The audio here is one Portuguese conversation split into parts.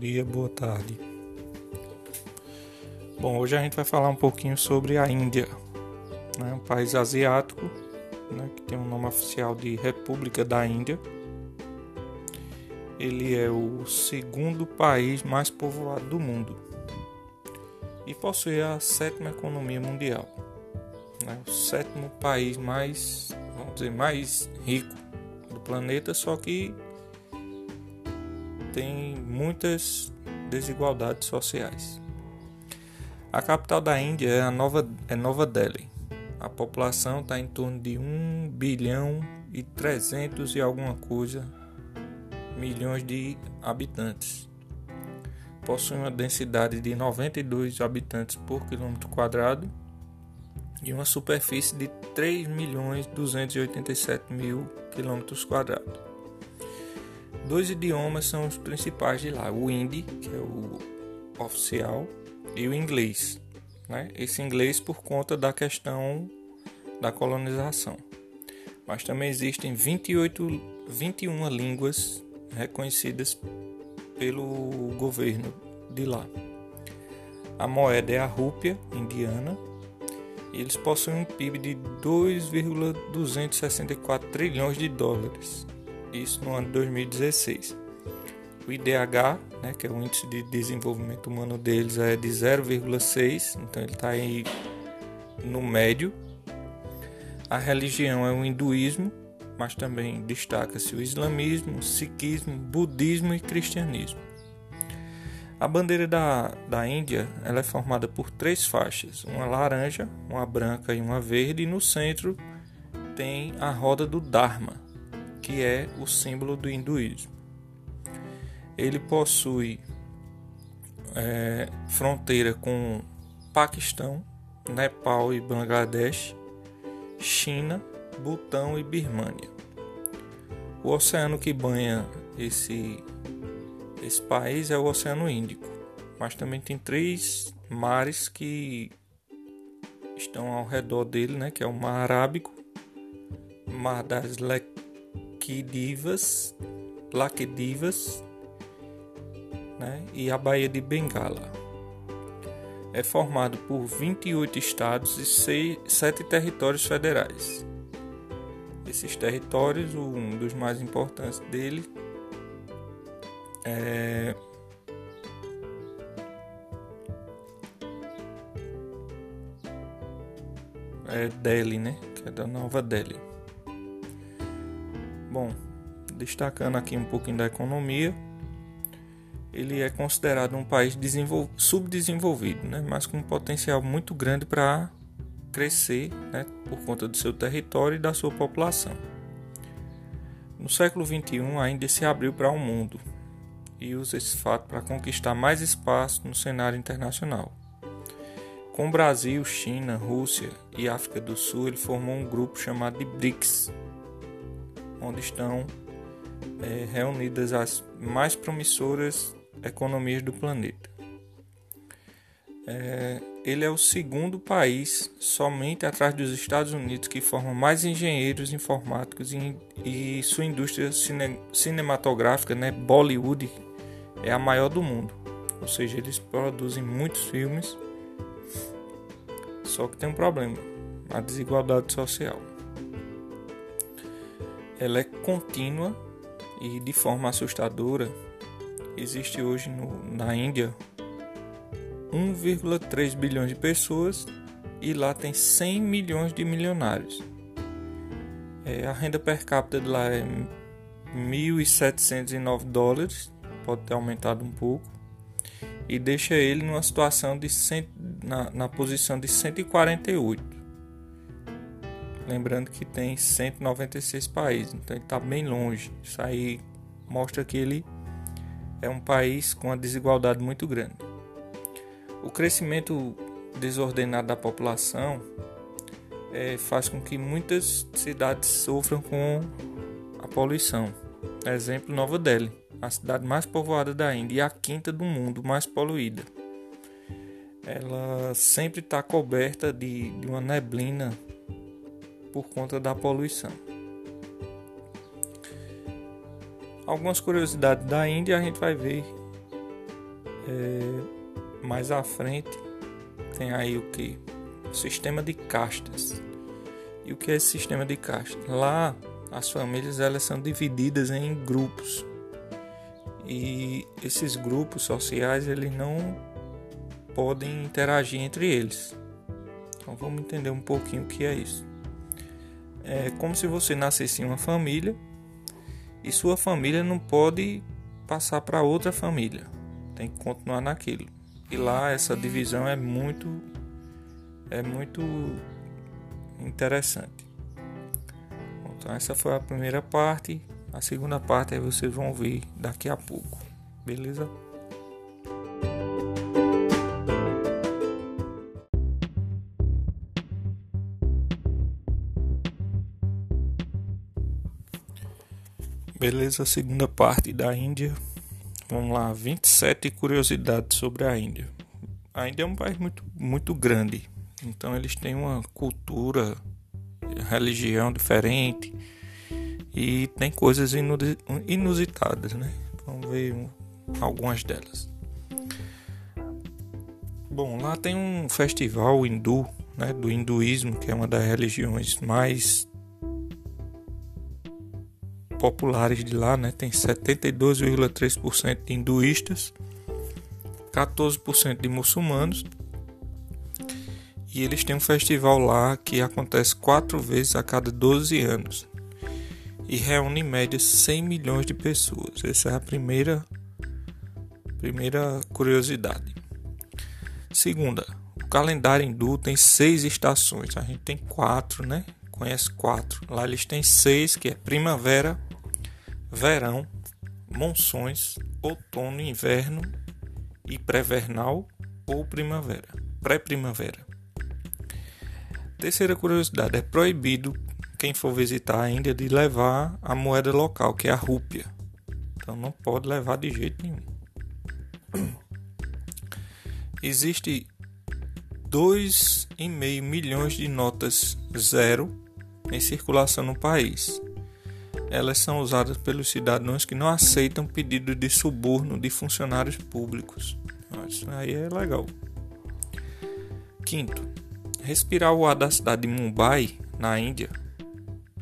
dia, boa tarde. Bom, hoje a gente vai falar um pouquinho sobre a Índia, né, um país asiático, né, que tem o um nome oficial de República da Índia. Ele é o segundo país mais povoado do mundo e possui a sétima economia mundial, né, o sétimo país mais, vamos dizer, mais rico do planeta, só que tem muitas desigualdades sociais. A capital da Índia é, a Nova, é Nova Delhi. A população está em torno de 1 bilhão e 300 e alguma coisa milhões de habitantes. Possui uma densidade de 92 habitantes por quilômetro quadrado e uma superfície de 3 milhões 287 mil quilômetros quadrados. Dois idiomas são os principais de lá: o hindi, que é o oficial, e o inglês. Né? Esse inglês por conta da questão da colonização. Mas também existem 28, 21 línguas reconhecidas pelo governo de lá. A moeda é a rúpia indiana. Eles possuem um PIB de 2,264 trilhões de dólares isso no ano de 2016. O IDH, né, que é o índice de desenvolvimento humano deles, é de 0,6, então ele está aí no médio. A religião é o hinduísmo, mas também destaca-se o islamismo, o sikhismo, budismo e cristianismo. A bandeira da, da Índia ela é formada por três faixas, uma laranja, uma branca e uma verde, e no centro tem a roda do Dharma, que é o símbolo do hinduísmo. Ele possui é, fronteira com Paquistão, Nepal e Bangladesh, China, Butão e Birmânia. O oceano que banha esse, esse país é o Oceano Índico, mas também tem três mares que estão ao redor dele, né, que é o Mar Arábico, Mar das Le Laquidivas, Laquidivas né, e a Baía de Bengala. É formado por 28 estados e 6, 7 territórios federais. Esses territórios, um dos mais importantes dele é é Delhi, né? Que é da Nova Delhi. Bom, destacando aqui um pouquinho da economia, ele é considerado um país subdesenvolvido, né, mas com um potencial muito grande para crescer né, por conta do seu território e da sua população. No século XXI, a Índia se abriu para o mundo e usa esse fato para conquistar mais espaço no cenário internacional. Com Brasil, China, Rússia e África do Sul, ele formou um grupo chamado de BRICS, onde estão é, reunidas as mais promissoras economias do planeta. É, ele é o segundo país, somente atrás dos Estados Unidos, que forma mais engenheiros informáticos e, e sua indústria cine, cinematográfica, né, Bollywood, é a maior do mundo. Ou seja, eles produzem muitos filmes, só que tem um problema: a desigualdade social ela é contínua e de forma assustadora. Existe hoje no, na Índia 1,3 bilhões de pessoas e lá tem 100 milhões de milionários. É, a renda per capita de lá é 1.709 dólares, pode ter aumentado um pouco, e deixa ele numa situação de na, na posição de 148. Lembrando que tem 196 países, então ele está bem longe. Isso aí mostra que ele é um país com uma desigualdade muito grande. O crescimento desordenado da população é, faz com que muitas cidades sofram com a poluição. Exemplo, Nova Delhi, a cidade mais povoada da Índia e a quinta do mundo mais poluída. Ela sempre está coberta de, de uma neblina por conta da poluição. Algumas curiosidades da Índia a gente vai ver É, mais à frente tem aí o que? O sistema de castas. E o que é esse sistema de castas? Lá as famílias elas são divididas em grupos. E esses grupos sociais eles não podem interagir entre eles. Então vamos entender um pouquinho o que é isso. É como se você nascesse em uma família e sua família não pode passar para outra família. Tem que continuar naquilo. E lá essa divisão é muito é muito interessante. Então essa foi a primeira parte. A segunda parte vocês vão ver daqui a pouco. Beleza? Beleza, segunda parte da Índia. Vamos lá, 27 curiosidades sobre a Índia. A Índia é um país muito, muito grande, então eles têm uma cultura, religião diferente e tem coisas inusitadas, né? Vamos ver algumas delas. Bom, lá tem um festival hindu, né, do hinduísmo, que é uma das religiões mais populares de lá, né? Tem 72,3% de hinduístas, 14% de muçulmanos. E eles têm um festival lá que acontece quatro vezes a cada 12 anos e reúne em média 100 milhões de pessoas. Essa é a primeira primeira curiosidade. Segunda, o calendário hindu tem seis estações. A gente tem quatro, né? Conhece quatro. Lá eles têm seis, que é primavera, verão, monções, outono, inverno e pré-vernal ou primavera, pré-primavera. Terceira curiosidade, é proibido quem for visitar a Índia de levar a moeda local, que é a rúpia. Então não pode levar de jeito nenhum. Existe 2,5 milhões de notas zero em circulação no país elas são usadas pelos cidadãos que não aceitam pedido de suborno de funcionários públicos. Isso aí é legal. Quinto, respirar o ar da cidade de Mumbai, na Índia,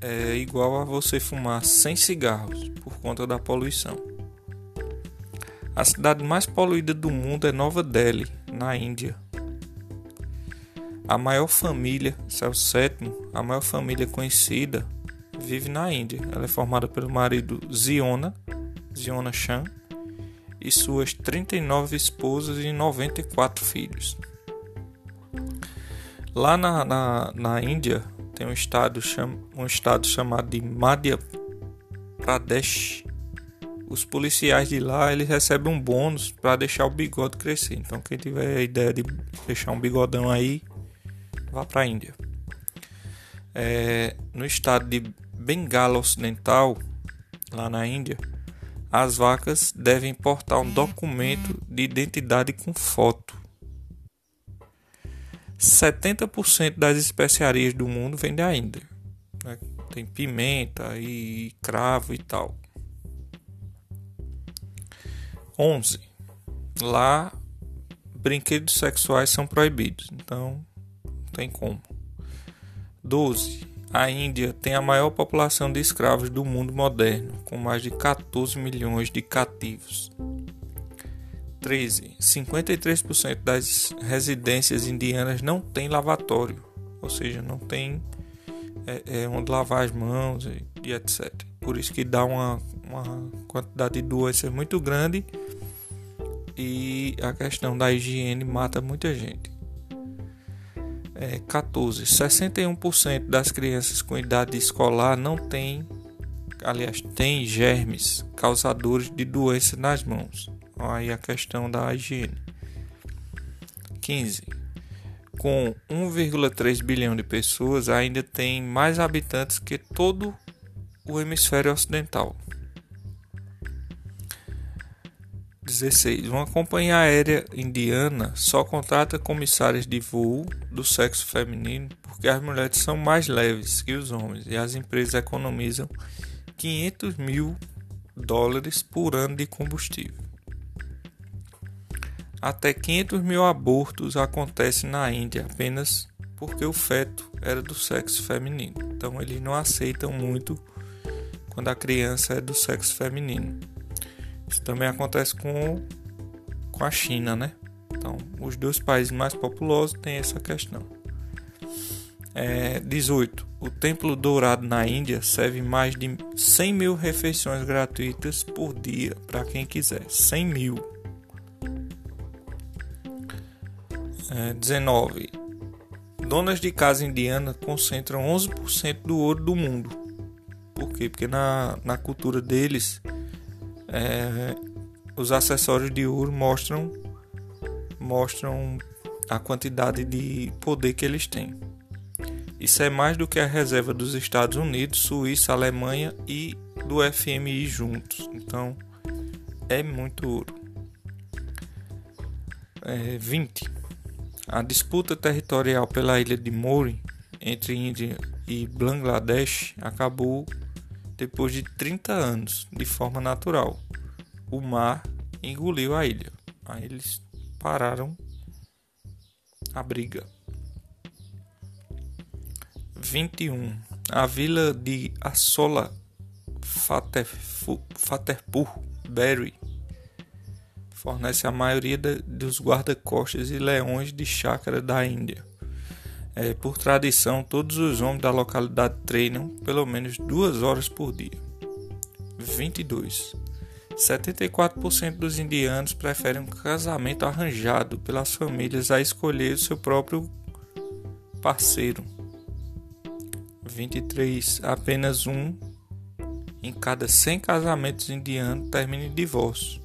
é igual a você fumar 100 cigarros por conta da poluição. A cidade mais poluída do mundo é Nova Delhi, na Índia. A maior família, esse é o sétimo, a maior família conhecida vive na Índia. Ela é formada pelo marido Ziona, Ziona Chan, e suas 39 esposas e 94 filhos. Lá na, na, na Índia tem um estado, cham, um estado chamado de Madhya Pradesh. Os policiais de lá eles recebem um bônus para deixar o bigode crescer. Então quem tiver a ideia de deixar um bigodão aí, vá para a Índia. É, no estado de Bengala Ocidental, lá na Índia, as vacas devem portar um documento de identidade com foto. 70% das especiarias do mundo vem da Índia. Né? Tem pimenta e cravo e tal. 11. Lá, brinquedos sexuais são proibidos, então não tem como. 12 a Índia tem a maior população de escravos do mundo moderno, com mais de 14 milhões de cativos. 13. 53% das residências indianas não tem lavatório, ou seja, não tem é, é, onde lavar as mãos e, e, etc. Por isso que dá uma, uma quantidade de doenças muito grande e a questão da higiene mata muita gente é, 14. 61% das crianças com idade escolar não têm, aliás, têm germes causadores de doença nas mãos. Aí a questão da higiene. 15. Com 1,3 bilhão de pessoas, ainda tem mais habitantes que todo o hemisfério ocidental. 16. Uma companhia aérea indiana só contrata comissários de voo do sexo feminino porque as mulheres são mais leves que os homens e as empresas economizam 500 mil dólares por ano de combustível. até 500 mil abortos acontecem na Índia apenas porque o feto era do sexo feminino. Então eles não aceitam muito quando a criança é do sexo feminino. Isso também acontece com, com a China, né? Então, os dois países mais populosos têm essa questão. É, 18. O Templo Dourado na Índia serve mais de 100 mil refeições gratuitas por dia para quem quiser. 100 mil. É, 19. Donas de casa indiana concentram 11% do ouro do mundo. Por quê? Porque na, na cultura deles, é, os acessórios de ouro mostram, mostram a quantidade de poder que eles têm. Isso é mais do que a reserva dos Estados Unidos, Suíça, Alemanha e do FMI juntos. Então é muito ouro. É, 20. A disputa territorial pela ilha de Mori entre Índia e Bangladesh acabou depois de 30 anos, de forma natural. O mar engoliu a ilha. Aí eles pararam a briga. 21. A vila de Assola Fatehpur Berry fornece a maioria dos guarda-costas e leões de chácara da Índia. É, por tradição, todos os homens da localidade treinam pelo menos duas horas por dia. 22. 74% dos indianos preferem um casamento arranjado pelas famílias a escolher o seu próprio parceiro. 23. Apenas um em cada 100 casamentos indianos termina em divórcio,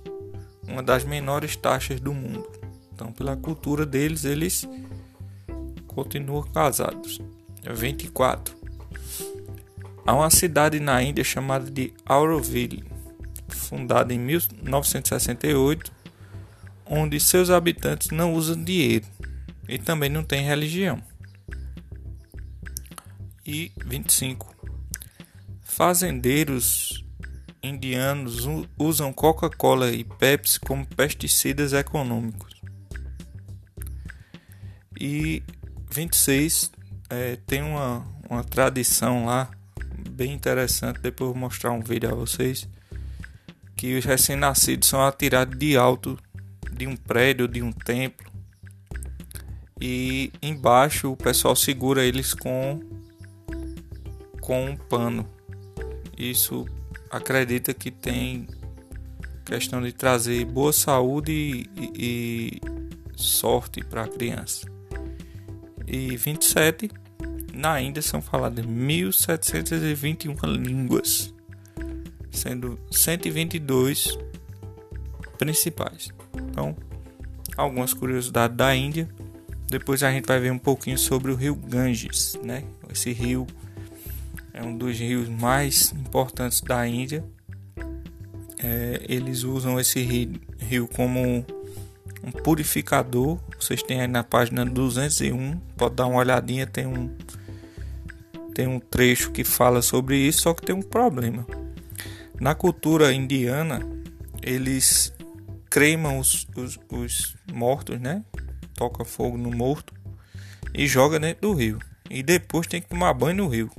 uma das menores taxas do mundo. Então, pela cultura deles, eles continuam casados. 24. Há uma cidade na Índia chamada de Auroville, fundada em 1968, onde seus habitantes não usam dinheiro e também não têm religião e 25. Fazendeiros indianos usam Coca-Cola e Pepsi como pesticidas econômicos. E 26 é, tem uma, uma tradição lá bem interessante. Depois vou mostrar um vídeo a vocês. Que os recém-nascidos são atirados de alto de um prédio, de um templo. E embaixo o pessoal segura eles com com um pano. Isso acredita que tem questão de trazer boa saúde e, e sorte para a criança. E 27, na Índia são faladas 1721 línguas, sendo 122 principais. Então, algumas curiosidades da Índia. Depois a gente vai ver um pouquinho sobre o rio Ganges, né? Esse rio é um dos rios mais importantes da Índia. É, eles usam esse rio, rio como um purificador. Vocês têm aí na página 201, pode dar uma olhadinha, tem um tem um trecho que fala sobre isso, só que tem um problema. Na cultura indiana, eles cremam os, os, os mortos, né? Toca fogo no morto e joga dentro do rio. E depois tem que tomar banho no rio.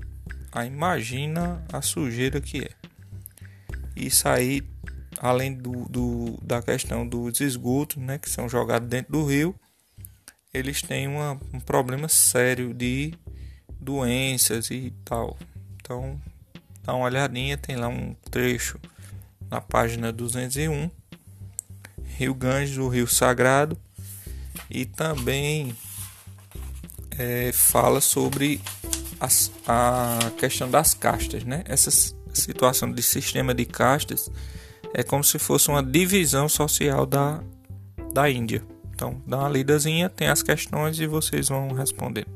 Aí imagina a sujeira que é. Isso aí, além do, do, da questão dos esgotos, né, que são jogados dentro do rio, eles têm uma, um problema sério de doenças e tal. Então, dá uma olhadinha, tem lá um trecho na página 201, Rio Ganges, o Rio Sagrado, e também é, fala sobre as, a questão das castas, né? Essa situação de sistema de castas é como se fosse uma divisão social da, da Índia. Então, dá uma lidazinha, tem as questões e vocês vão responder.